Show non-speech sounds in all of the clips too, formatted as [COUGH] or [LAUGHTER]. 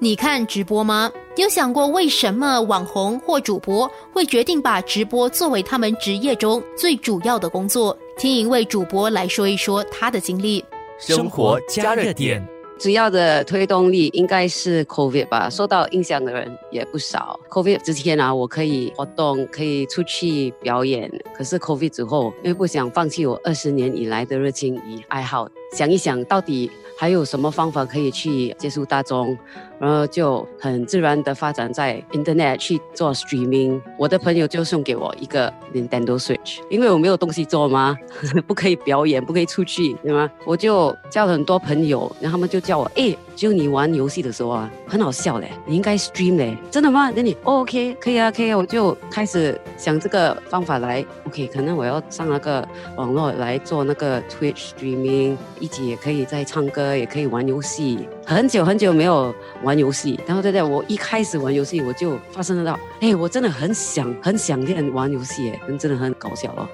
你看直播吗？有想过为什么网红或主播会决定把直播作为他们职业中最主要的工作？听一位主播来说一说他的经历。生活加热点。主要的推动力应该是 COVID 吧，受到影响的人也不少。COVID 之前啊，我可以活动，可以出去表演。可是 COVID 之后，因为不想放弃我二十年以来的热情与爱好，想一想到底还有什么方法可以去接触大众。然后就很自然的发展在 Internet 去做 streaming。我的朋友就送给我一个 Nintendo Switch，因为我没有东西做嘛，[LAUGHS] 不可以表演，不可以出去，对吗？我就交了很多朋友，然后他们就叫我，哎，就你玩游戏的时候啊，很好笑嘞，你应该 stream 嘞，真的吗？那你 OK，可以啊，可以啊，我就开始想这个方法来，OK，可能我要上那个网络来做那个 Twitch streaming，一起也可以在唱歌，也可以玩游戏。很久很久没有玩游戏，然后对对，我一开始玩游戏我就发生得到，哎，我真的很想很想念玩游戏，哎，真的很搞笑哦。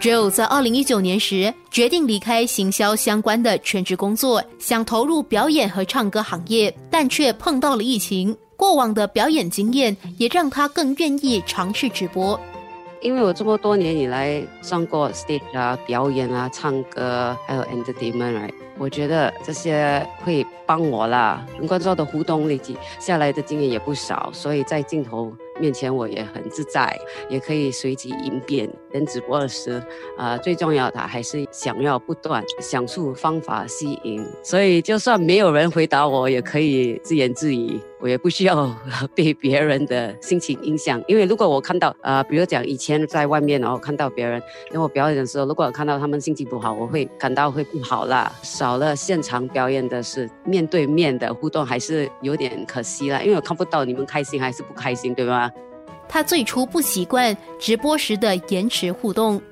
Joe 在二零一九年时决定离开行销相关的全职工作，想投入表演和唱歌行业，但却碰到了疫情。过往的表演经验也让他更愿意尝试直播。因为我这么多年以来上过 stage 啊、表演啊、唱歌，还有 entertainment，我觉得这些会帮我啦，跟观众的互动累积下来的经验也不少，所以在镜头面前我也很自在，也可以随机应变。跟直播时，啊，最重要的还是想要不断想出方法吸引，所以就算没有人回答我，也可以自言自语。我也不需要被别人的心情影响，因为如果我看到，呃，比如讲以前在外面，然后看到别人跟我表演的时候，如果我看到他们心情不好，我会感到会不好啦。少了现场表演的是面对面的互动，还是有点可惜了，因为我看不到你们开心还是不开心，对吗？他最初不习惯直播时的延迟互动，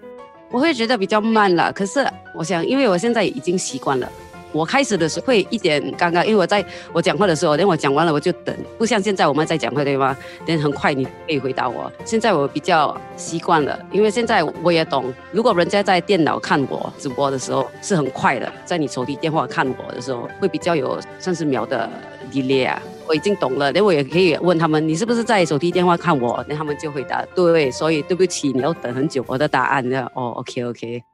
我会觉得比较慢了。可是我想，因为我现在已经习惯了。我开始的时候会一点尴尬，因为我在我讲话的时候，等我讲完了我就等，不像现在我们在讲话对吗？等很快你可以回答我。现在我比较习惯了，因为现在我也懂，如果人家在电脑看我直播的时候是很快的，在你手提电话看我的时候会比较有三十秒的 delay 啊。我已经懂了，等我也可以问他们，你是不是在手提电话看我？那他们就回答对，所以对不起，你要等很久我的答案。那哦，OK OK。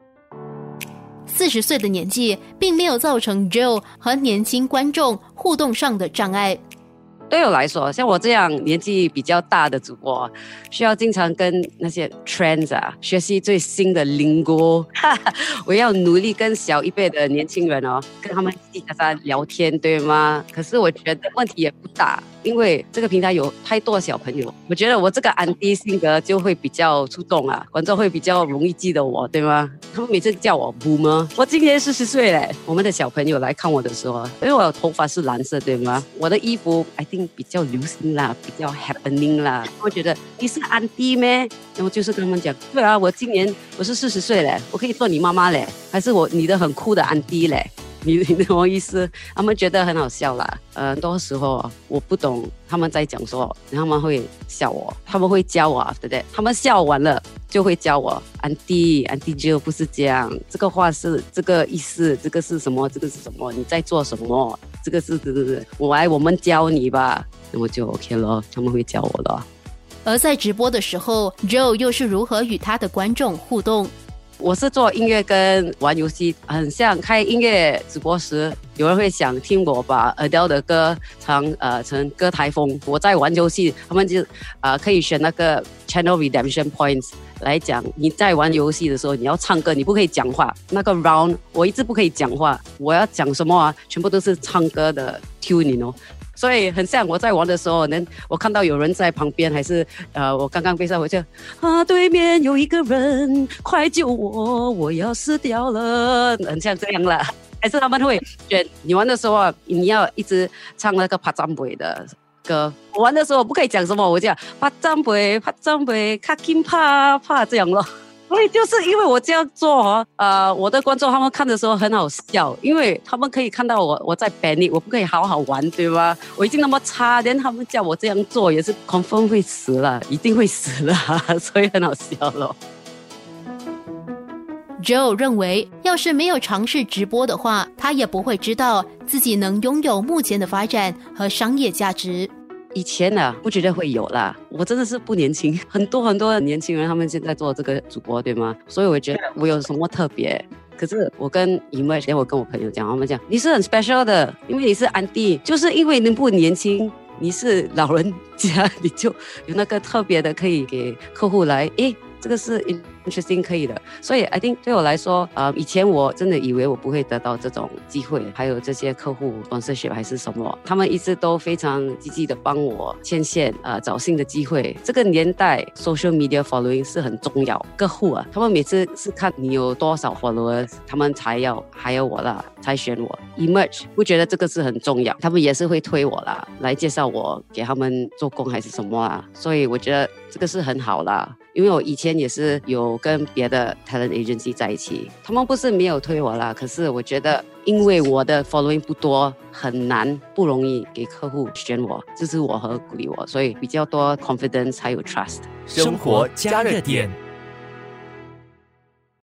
四十岁的年纪，并没有造成 Joe 和年轻观众互动上的障碍。对我来说，像我这样年纪比较大的主播，需要经常跟那些 trends 啊学习最新的 lingo。我要努力跟小一辈的年轻人哦，跟他们叽叽喳喳聊天，对吗？可是我觉得问题也不大。因为这个平台有太多小朋友，我觉得我这个安迪性格就会比较出动啊，观众会比较容易记得我，对吗？他们每次叫我 Boomer，我今年四十岁嘞。我们的小朋友来看我的时候，因为我头发是蓝色，对吗？我的衣服比较流行啦，比较 happening 啦。我觉得你是安迪咩？然后就是跟他们讲，对啊，我今年我是四十岁嘞，我可以做你妈妈嘞，还是我你的很酷的安迪嘞？你 [LAUGHS] 你什么意思？他们觉得很好笑啦。呃，很多时候我不懂他们在讲说，他们会笑我，他们会教我，对不对？他们笑完了就会教我，安迪，安迪就不是这样，这个话是这个意思，这个是什么？这个是什么？你在做什么？这个是，对对对，我来，我们教你吧，那么就 OK 了，他们会教我的。而在直播的时候，Joe 又是如何与他的观众互动？我是做音乐跟玩游戏，很像开音乐直播时，有人会想听我把 Adele 的歌唱呃成歌台风。我在玩游戏，他们就呃可以选那个 Channel Redemption Points 来讲。你在玩游戏的时候，你要唱歌，你不可以讲话。那个 Round 我一直不可以讲话，我要讲什么啊？全部都是唱歌的 tuning 哦。所以很像我在玩的时候，能我看到有人在旁边，还是呃，我刚刚被杀回去啊，对面有一个人，快救我，我要死掉了，很像这样了。还是他们会选你玩的时候啊，你要一直唱那个帕赞贝的歌。我玩的时候不可以讲什么，我讲帕赞贝，帕赞贝，卡金帕帕这样咯。[LAUGHS] 所以就是因为我这样做哦，呃，我的观众他们看的时候很好笑，因为他们可以看到我我在 panic，我不可以好好玩，对吗？我已经那么差，连他们叫我这样做也是 confirm 会死了，一定会死了，[LAUGHS] 所以很好笑咯。Joe 认为，要是没有尝试直播的话，他也不会知道自己能拥有目前的发展和商业价值。以前呢，不觉得会有啦。我真的是不年轻，很多很多年轻人他们现在做这个主播，对吗？所以我觉得我有什么特别？可是我跟 Emerge，我跟我朋友讲，他们讲你是很 special 的，因为你是安迪，就是因为你不年轻，你是老人家，[LAUGHS] 你就有那个特别的可以给客户来，诶，这个是。Interesting 可以的，所以 I think 对我来说，呃，以前我真的以为我不会得到这种机会，还有这些客户关系还是什么，他们一直都非常积极的帮我牵线，呃，找新的机会。这个年代 social media following 是很重要，客户啊，他们每次是看你有多少 followers，他们才要还有我啦，才选我。Emerge 不觉得这个是很重要，他们也是会推我啦，来介绍我给他们做工还是什么啊，所以我觉得这个是很好啦，因为我以前也是有跟别的 talent agency 在一起，他们不是没有推我啦，可是我觉得，因为我的 following 不多，很难，不容易给客户选我，支持我和鼓励我，所以比较多 confidence 还有 trust。生活加热点。